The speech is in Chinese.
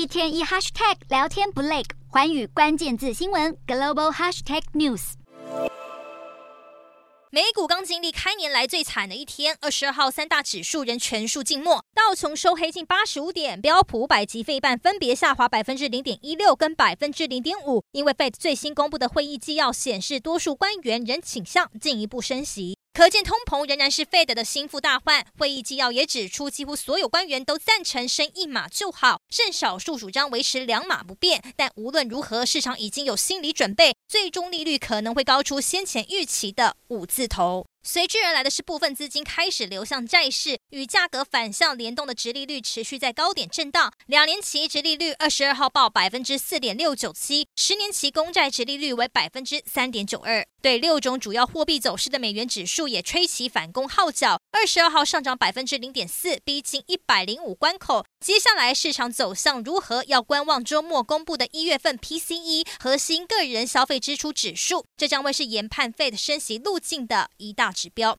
一天一 hashtag 聊天不累，寰宇关键字新闻 global hashtag news。美股刚经历开年来最惨的一天，二十二号三大指数仍全数静默，道琼收黑近八十五点，标普五百及费半分别下滑百分之零点一六跟百分之零点五，因为 Fed 最新公布的会议纪要显示，多数官员仍倾向进一步升息。可见通膨仍然是 Fed 的心腹大患。会议纪要也指出，几乎所有官员都赞成升一码就好，甚少数主张维持两码不变。但无论如何，市场已经有心理准备，最终利率可能会高出先前预期的五字头。随之而来的是部分资金开始流向债市，与价格反向联动的殖利率持续在高点震荡。两年期殖利率二十二号报百分之四点六九七，十年期公债殖利率为百分之三点九二。对六种主要货币走势的美元指数也吹起反攻号角，二十二号上涨百分之零点四，逼近一百零五关口。接下来市场走向如何？要观望周末公布的一月份 PCE 核心个人消费支出指数，这将会是研判 Fed 升息路径的一大指标。